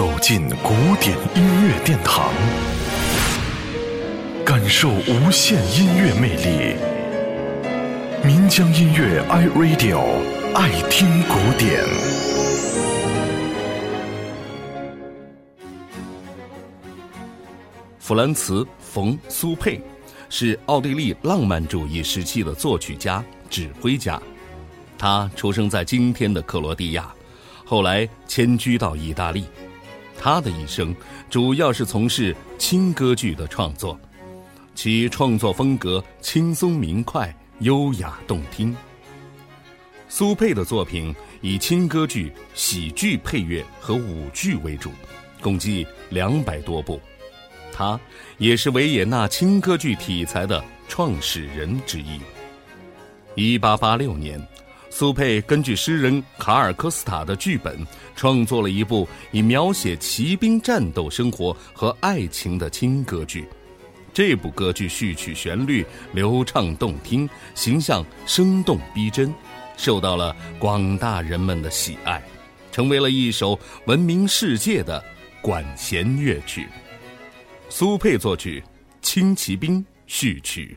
走进古典音乐殿堂，感受无限音乐魅力。民江音乐 iRadio 爱听古典。弗兰茨·冯·苏佩是奥地利浪漫主义时期的作曲家、指挥家。他出生在今天的克罗地亚，后来迁居到意大利。他的一生主要是从事轻歌剧的创作，其创作风格轻松明快、优雅动听。苏佩的作品以轻歌剧、喜剧配乐和舞剧为主，共计两百多部。他也是维也纳轻歌剧题材的创始人之一。一八八六年。苏佩根据诗人卡尔科斯塔的剧本，创作了一部以描写骑兵战斗生活和爱情的轻歌剧。这部歌剧序曲旋律流畅动听，形象生动逼真，受到了广大人们的喜爱，成为了一首闻名世界的管弦乐曲。苏佩作曲《轻骑兵序曲》。